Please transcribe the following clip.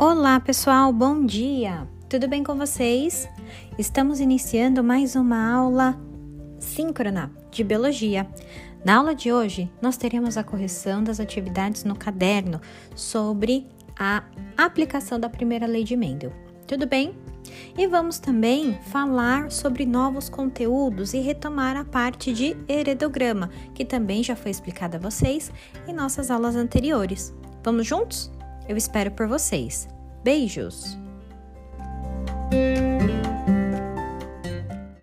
Olá, pessoal, bom dia! Tudo bem com vocês? Estamos iniciando mais uma aula síncrona de biologia. Na aula de hoje, nós teremos a correção das atividades no caderno sobre a aplicação da primeira lei de Mendel. Tudo bem? E vamos também falar sobre novos conteúdos e retomar a parte de heredograma, que também já foi explicada a vocês em nossas aulas anteriores. Vamos juntos? Eu espero por vocês. Beijos!